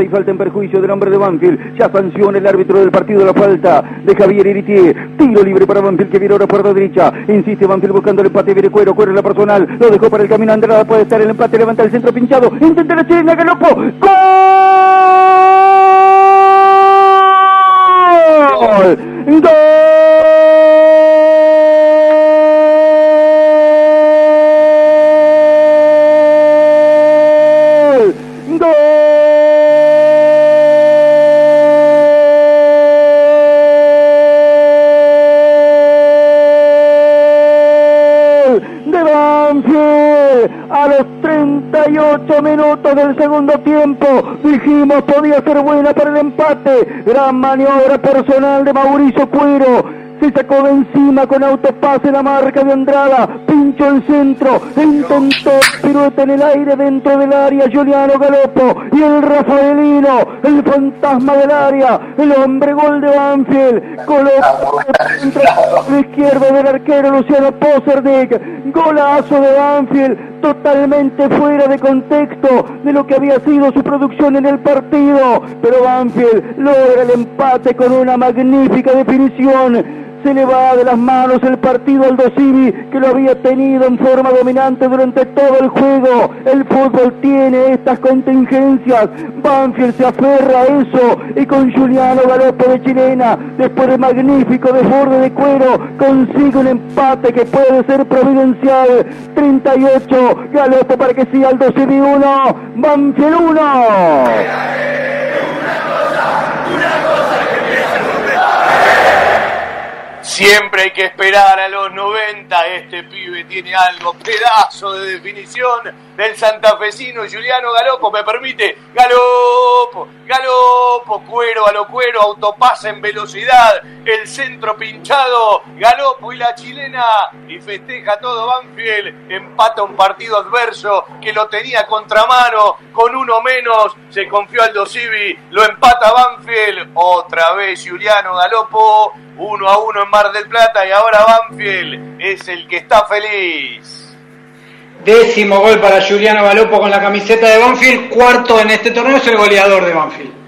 hay falta en perjuicio del hombre de Banfield. Ya sanciona el árbitro del partido la falta de Javier Iritier. Tiro libre para Banfield que viene ahora por la derecha. Insiste Banfield buscando el empate. Viene Cuero, Cuero en la personal. Lo dejó para el camino. Andrada puede estar el empate. Levanta el centro pinchado. Intenta la chilena, Galopo. ¡Gol! ¡Gol! A los 38 minutos del segundo tiempo. Dijimos podía ser buena para el empate. Gran maniobra personal de Mauricio Cuero se sacó de encima con autopase la marca de Andrada, pinchó el centro, intentó pirueta en el aire dentro del área, Juliano Galopo y el Rafaelino, el fantasma del área, el hombre gol de Banfield, colocó el izquierdo del arquero Luciano Poserdick, golazo de Banfield, totalmente fuera de contexto de lo que había sido su producción en el partido, pero Banfield logra el empate con una magnífica definición se le va de las manos el partido al Dosivi que lo había tenido en forma dominante durante todo el juego. El fútbol tiene estas contingencias. Banfield se aferra a eso y con Juliano Galopo de Chilena, después de magnífico desborde de cuero, consigue un empate que puede ser providencial. 38, Galopo para que siga el Dosivi 1, Banfield 1. Siempre hay que esperar a los 90. Este pibe tiene algo, pedazo de definición del santafesino Juliano Galopo. Me permite, Galopo, Galopo, cuero a lo cuero, autopasa en velocidad, el centro pinchado, Galopo y la chilena. Y festeja todo Banfield. Empata un partido adverso que lo tenía contramano, con uno menos. Se confió al Dosivi, lo empata Banfield. Otra vez Juliano Galopo, uno a uno en Mar del Plata y ahora Banfield es el que está feliz. Décimo gol para Juliano Galopo con la camiseta de Banfield. Cuarto en este torneo es el goleador de Banfield.